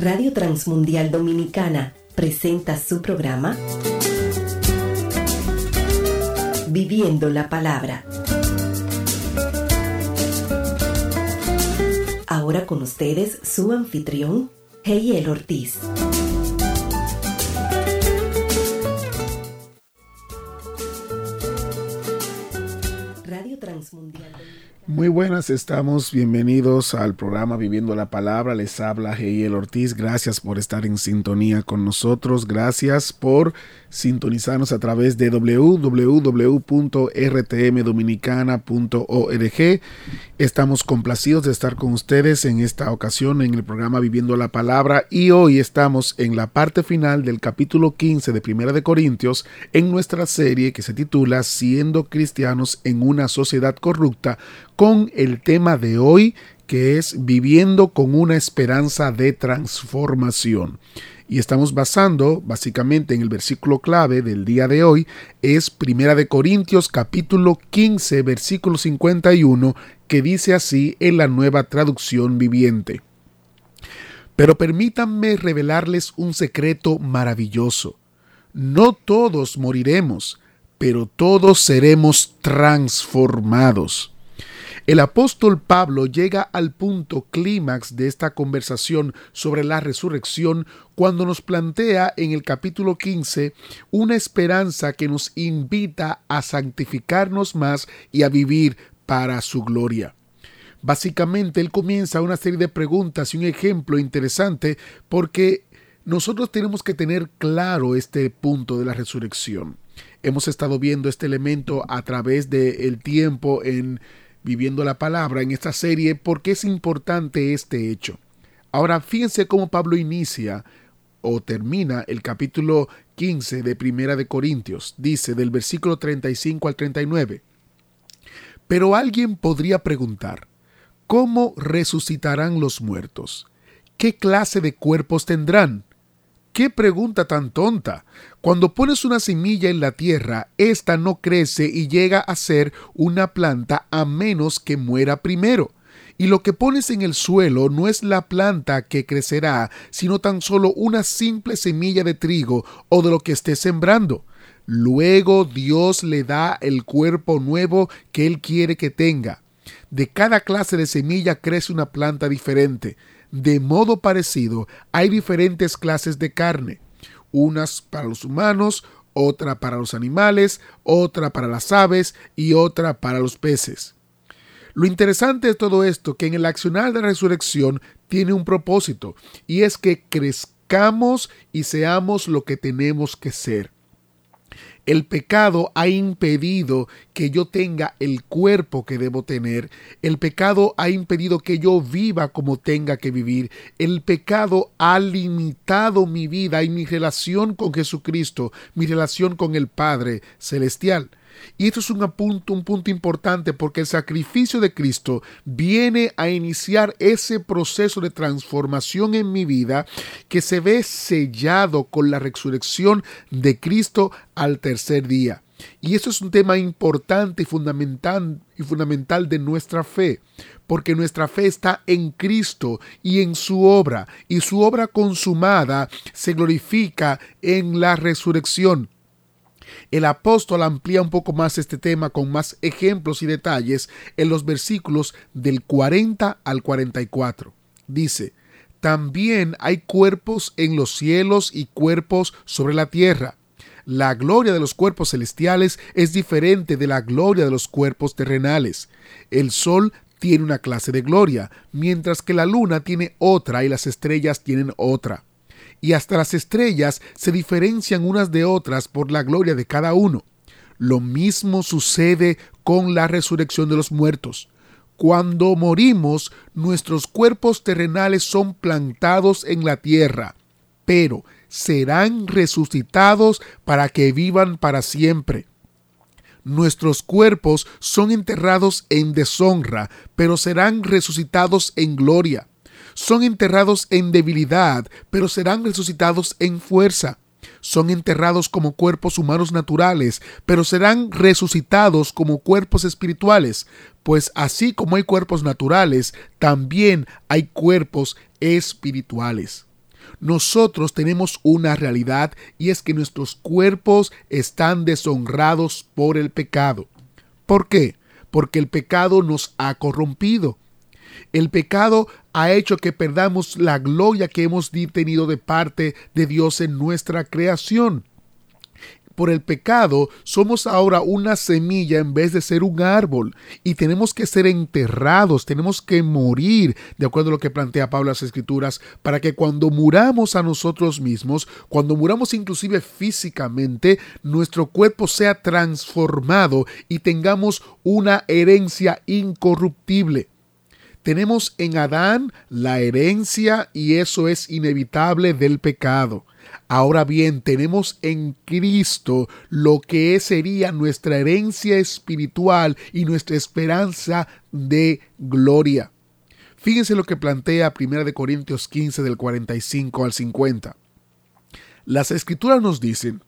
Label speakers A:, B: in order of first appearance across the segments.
A: Radio Transmundial Dominicana presenta su programa Viviendo la Palabra. Ahora con ustedes su anfitrión, Heyel Ortiz.
B: Muy buenas, estamos bienvenidos al programa Viviendo la Palabra. Les habla Heiel Ortiz. Gracias por estar en sintonía con nosotros. Gracias por sintonizarnos a través de www.rtmdominicana.org. Estamos complacidos de estar con ustedes en esta ocasión en el programa Viviendo la Palabra y hoy estamos en la parte final del capítulo 15 de Primera de Corintios en nuestra serie que se titula Siendo cristianos en una sociedad corrupta con el tema de hoy que es viviendo con una esperanza de transformación y estamos basando básicamente en el versículo clave del día de hoy, es Primera de Corintios capítulo 15 versículo 51 que dice así en la nueva traducción viviente. Pero permítanme revelarles un secreto maravilloso. No todos moriremos, pero todos seremos transformados. El apóstol Pablo llega al punto clímax de esta conversación sobre la resurrección cuando nos plantea en el capítulo 15 una esperanza que nos invita a santificarnos más y a vivir para su gloria. Básicamente él comienza una serie de preguntas y un ejemplo interesante porque nosotros tenemos que tener claro este punto de la resurrección. Hemos estado viendo este elemento a través del tiempo en viviendo la palabra en esta serie porque es importante este hecho. Ahora fíjense cómo Pablo inicia o termina el capítulo 15 de Primera de Corintios. Dice del versículo 35 al 39. Pero alguien podría preguntar, ¿cómo resucitarán los muertos? ¿Qué clase de cuerpos tendrán? ¡Qué pregunta tan tonta! Cuando pones una semilla en la tierra, ésta no crece y llega a ser una planta a menos que muera primero. Y lo que pones en el suelo no es la planta que crecerá, sino tan solo una simple semilla de trigo o de lo que estés sembrando. Luego Dios le da el cuerpo nuevo que Él quiere que tenga. De cada clase de semilla crece una planta diferente. De modo parecido, hay diferentes clases de carne, unas para los humanos, otra para los animales, otra para las aves y otra para los peces. Lo interesante de todo esto que en el accionar de la resurrección tiene un propósito y es que crezcamos y seamos lo que tenemos que ser. El pecado ha impedido que yo tenga el cuerpo que debo tener. El pecado ha impedido que yo viva como tenga que vivir. El pecado ha limitado mi vida y mi relación con Jesucristo, mi relación con el Padre Celestial. Y esto es un punto, un punto importante porque el sacrificio de Cristo viene a iniciar ese proceso de transformación en mi vida que se ve sellado con la resurrección de Cristo al tercer día. Y eso es un tema importante y fundamental, y fundamental de nuestra fe, porque nuestra fe está en Cristo y en su obra, y su obra consumada se glorifica en la resurrección. El apóstol amplía un poco más este tema con más ejemplos y detalles en los versículos del 40 al 44. Dice, también hay cuerpos en los cielos y cuerpos sobre la tierra. La gloria de los cuerpos celestiales es diferente de la gloria de los cuerpos terrenales. El sol tiene una clase de gloria, mientras que la luna tiene otra y las estrellas tienen otra y hasta las estrellas se diferencian unas de otras por la gloria de cada uno. Lo mismo sucede con la resurrección de los muertos. Cuando morimos, nuestros cuerpos terrenales son plantados en la tierra, pero serán resucitados para que vivan para siempre. Nuestros cuerpos son enterrados en deshonra, pero serán resucitados en gloria son enterrados en debilidad, pero serán resucitados en fuerza. Son enterrados como cuerpos humanos naturales, pero serán resucitados como cuerpos espirituales, pues así como hay cuerpos naturales, también hay cuerpos espirituales. Nosotros tenemos una realidad y es que nuestros cuerpos están deshonrados por el pecado. ¿Por qué? Porque el pecado nos ha corrompido. El pecado ha hecho que perdamos la gloria que hemos tenido de parte de Dios en nuestra creación por el pecado, somos ahora una semilla en vez de ser un árbol y tenemos que ser enterrados, tenemos que morir, de acuerdo a lo que plantea Pablo las Escrituras, para que cuando muramos a nosotros mismos, cuando muramos inclusive físicamente, nuestro cuerpo sea transformado y tengamos una herencia incorruptible. Tenemos en Adán la herencia y eso es inevitable del pecado. Ahora bien, tenemos en Cristo lo que sería nuestra herencia espiritual y nuestra esperanza de gloria. Fíjense lo que plantea 1 Corintios 15 del 45 al 50. Las escrituras nos dicen,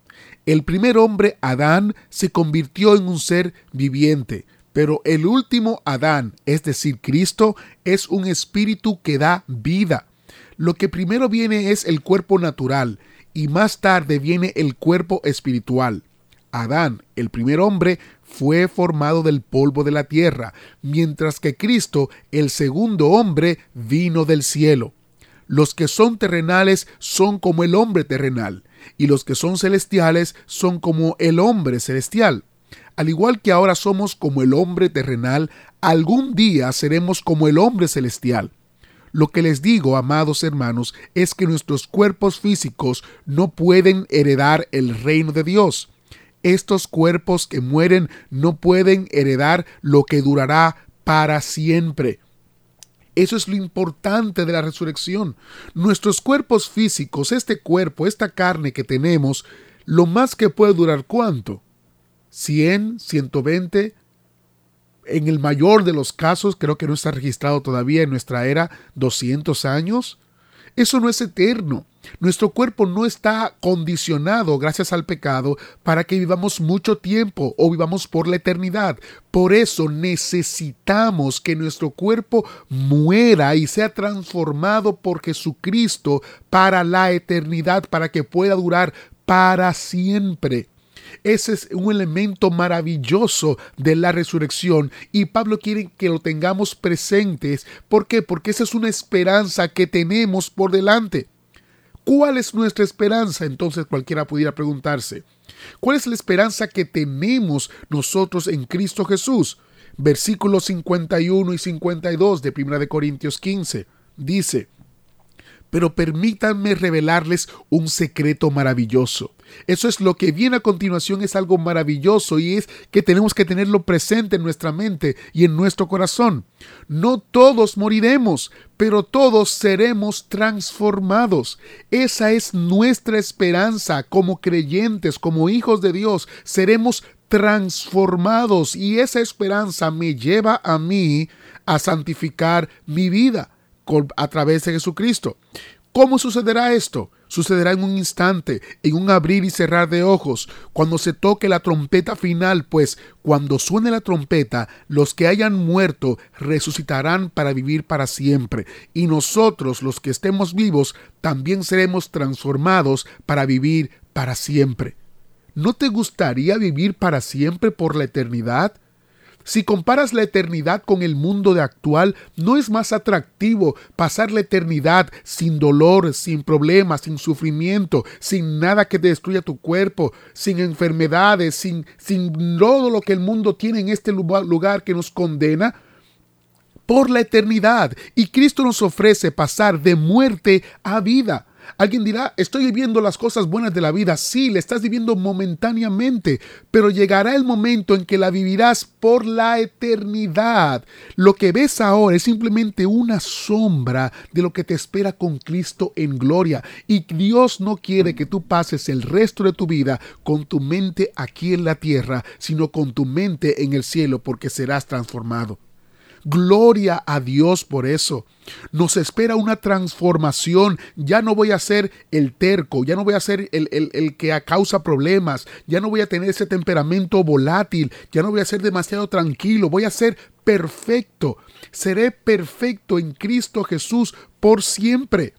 B: el primer hombre, Adán, se convirtió en un ser viviente, pero el último Adán, es decir, Cristo, es un espíritu que da vida. Lo que primero viene es el cuerpo natural, y más tarde viene el cuerpo espiritual. Adán, el primer hombre, fue formado del polvo de la tierra, mientras que Cristo, el segundo hombre, vino del cielo. Los que son terrenales son como el hombre terrenal, y los que son celestiales son como el hombre celestial. Al igual que ahora somos como el hombre terrenal, algún día seremos como el hombre celestial. Lo que les digo, amados hermanos, es que nuestros cuerpos físicos no pueden heredar el reino de Dios. Estos cuerpos que mueren no pueden heredar lo que durará para siempre. Eso es lo importante de la resurrección. Nuestros cuerpos físicos, este cuerpo, esta carne que tenemos, lo más que puede durar cuánto? 100, 120, en el mayor de los casos, creo que no está registrado todavía en nuestra era 200 años. Eso no es eterno. Nuestro cuerpo no está condicionado gracias al pecado para que vivamos mucho tiempo o vivamos por la eternidad. Por eso necesitamos que nuestro cuerpo muera y sea transformado por Jesucristo para la eternidad, para que pueda durar para siempre. Ese es un elemento maravilloso de la resurrección y Pablo quiere que lo tengamos presentes. ¿Por qué? Porque esa es una esperanza que tenemos por delante. ¿Cuál es nuestra esperanza? Entonces cualquiera pudiera preguntarse. ¿Cuál es la esperanza que tenemos nosotros en Cristo Jesús? Versículos 51 y 52 de 1 de Corintios 15 dice, pero permítanme revelarles un secreto maravilloso. Eso es lo que viene a continuación, es algo maravilloso y es que tenemos que tenerlo presente en nuestra mente y en nuestro corazón. No todos moriremos, pero todos seremos transformados. Esa es nuestra esperanza como creyentes, como hijos de Dios. Seremos transformados y esa esperanza me lleva a mí a santificar mi vida a través de Jesucristo. ¿Cómo sucederá esto? Sucederá en un instante, en un abrir y cerrar de ojos, cuando se toque la trompeta final, pues cuando suene la trompeta, los que hayan muerto resucitarán para vivir para siempre, y nosotros, los que estemos vivos, también seremos transformados para vivir para siempre. ¿No te gustaría vivir para siempre por la eternidad? Si comparas la eternidad con el mundo de actual, ¿no es más atractivo pasar la eternidad sin dolor, sin problemas, sin sufrimiento, sin nada que destruya tu cuerpo, sin enfermedades, sin, sin todo lo que el mundo tiene en este lugar que nos condena? Por la eternidad. Y Cristo nos ofrece pasar de muerte a vida. Alguien dirá, estoy viviendo las cosas buenas de la vida. Sí, le estás viviendo momentáneamente, pero llegará el momento en que la vivirás por la eternidad. Lo que ves ahora es simplemente una sombra de lo que te espera con Cristo en gloria. Y Dios no quiere que tú pases el resto de tu vida con tu mente aquí en la tierra, sino con tu mente en el cielo, porque serás transformado. Gloria a Dios por eso. Nos espera una transformación. Ya no voy a ser el terco, ya no voy a ser el, el, que causa problemas, ya no voy a tener ese temperamento volátil, ya no voy a ser demasiado tranquilo, voy a ser perfecto. Seré perfecto en Cristo Jesús por siempre.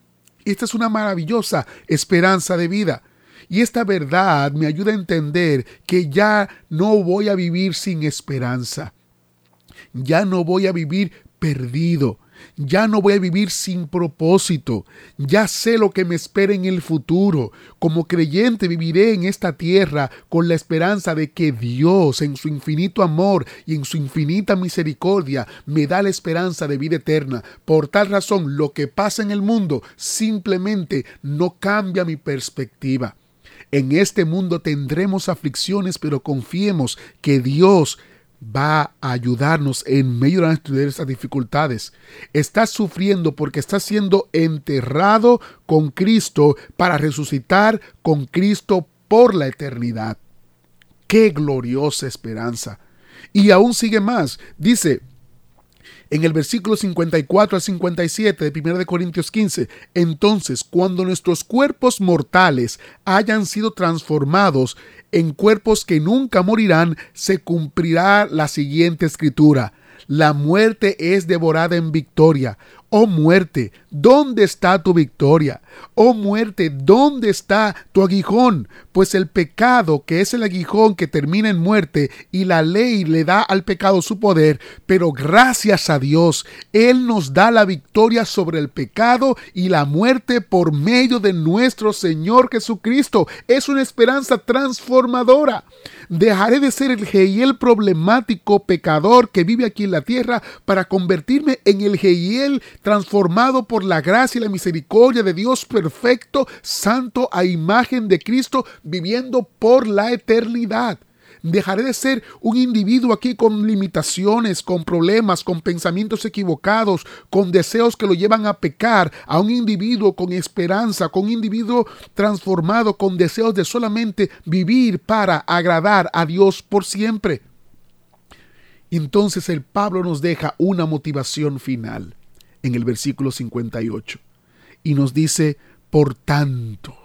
B: Esta es una maravillosa esperanza de vida. Y esta verdad me ayuda a entender que ya no voy a vivir sin esperanza. Ya no voy a vivir perdido. Ya no voy a vivir sin propósito. Ya sé lo que me espera en el futuro. Como creyente viviré en esta tierra con la esperanza de que Dios, en su infinito amor y en su infinita misericordia, me da la esperanza de vida eterna. Por tal razón, lo que pasa en el mundo simplemente no cambia mi perspectiva. En este mundo tendremos aflicciones, pero confiemos que Dios va a ayudarnos en medio de estas dificultades. Estás sufriendo porque estás siendo enterrado con Cristo para resucitar con Cristo por la eternidad. Qué gloriosa esperanza. Y aún sigue más. Dice, en el versículo 54 al 57 de 1 de Corintios 15, entonces cuando nuestros cuerpos mortales hayan sido transformados en cuerpos que nunca morirán, se cumplirá la siguiente escritura. La muerte es devorada en victoria. Oh muerte, ¿dónde está tu victoria? Oh muerte, ¿dónde está tu aguijón? Pues el pecado, que es el aguijón que termina en muerte, y la ley le da al pecado su poder, pero gracias a Dios, Él nos da la victoria sobre el pecado y la muerte por medio de nuestro Señor Jesucristo. Es una esperanza transformadora. Dejaré de ser el Geiel problemático pecador que vive aquí en la tierra para convertirme en el Geiel transformado por la gracia y la misericordia de Dios perfecto, santo, a imagen de Cristo, viviendo por la eternidad. Dejaré de ser un individuo aquí con limitaciones, con problemas, con pensamientos equivocados, con deseos que lo llevan a pecar, a un individuo con esperanza, con un individuo transformado, con deseos de solamente vivir para agradar a Dios por siempre. Entonces el Pablo nos deja una motivación final en el versículo 58. Y nos dice, por tanto,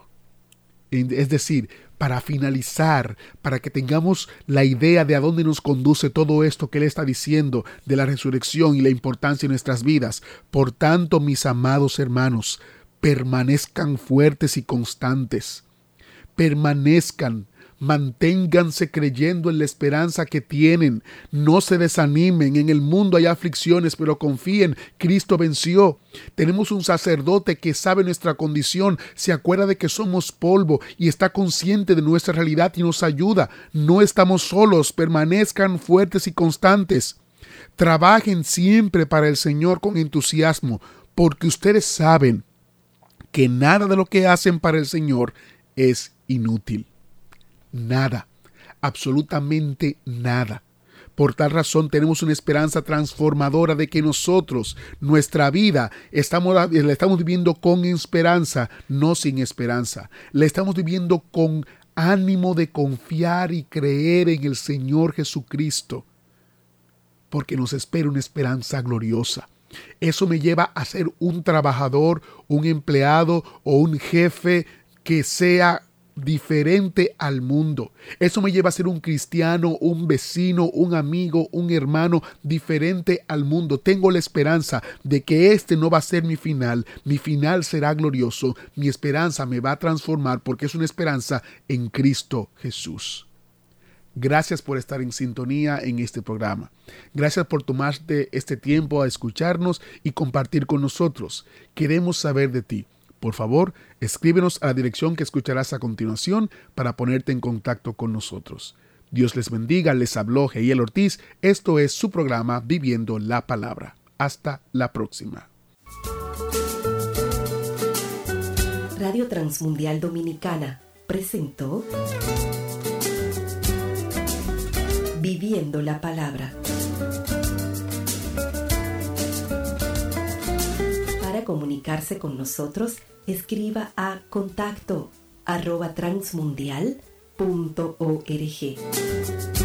B: es decir, para finalizar, para que tengamos la idea de a dónde nos conduce todo esto que Él está diciendo de la resurrección y la importancia en nuestras vidas. Por tanto, mis amados hermanos, permanezcan fuertes y constantes. Permanezcan Manténganse creyendo en la esperanza que tienen. No se desanimen. En el mundo hay aflicciones, pero confíen. Cristo venció. Tenemos un sacerdote que sabe nuestra condición, se acuerda de que somos polvo y está consciente de nuestra realidad y nos ayuda. No estamos solos. Permanezcan fuertes y constantes. Trabajen siempre para el Señor con entusiasmo, porque ustedes saben que nada de lo que hacen para el Señor es inútil nada, absolutamente nada. Por tal razón tenemos una esperanza transformadora de que nosotros, nuestra vida, estamos, la estamos viviendo con esperanza, no sin esperanza. La estamos viviendo con ánimo de confiar y creer en el Señor Jesucristo, porque nos espera una esperanza gloriosa. Eso me lleva a ser un trabajador, un empleado o un jefe que sea diferente al mundo. Eso me lleva a ser un cristiano, un vecino, un amigo, un hermano diferente al mundo. Tengo la esperanza de que este no va a ser mi final. Mi final será glorioso. Mi esperanza me va a transformar porque es una esperanza en Cristo Jesús. Gracias por estar en sintonía en este programa. Gracias por tomarte este tiempo a escucharnos y compartir con nosotros. Queremos saber de ti. Por favor, escríbenos a la dirección que escucharás a continuación para ponerte en contacto con nosotros. Dios les bendiga, les habló Geiel Ortiz. Esto es su programa Viviendo la Palabra. Hasta la próxima.
A: Radio Transmundial Dominicana presentó Viviendo la Palabra. Comunicarse con nosotros, escriba a contacto arroba transmundial.org.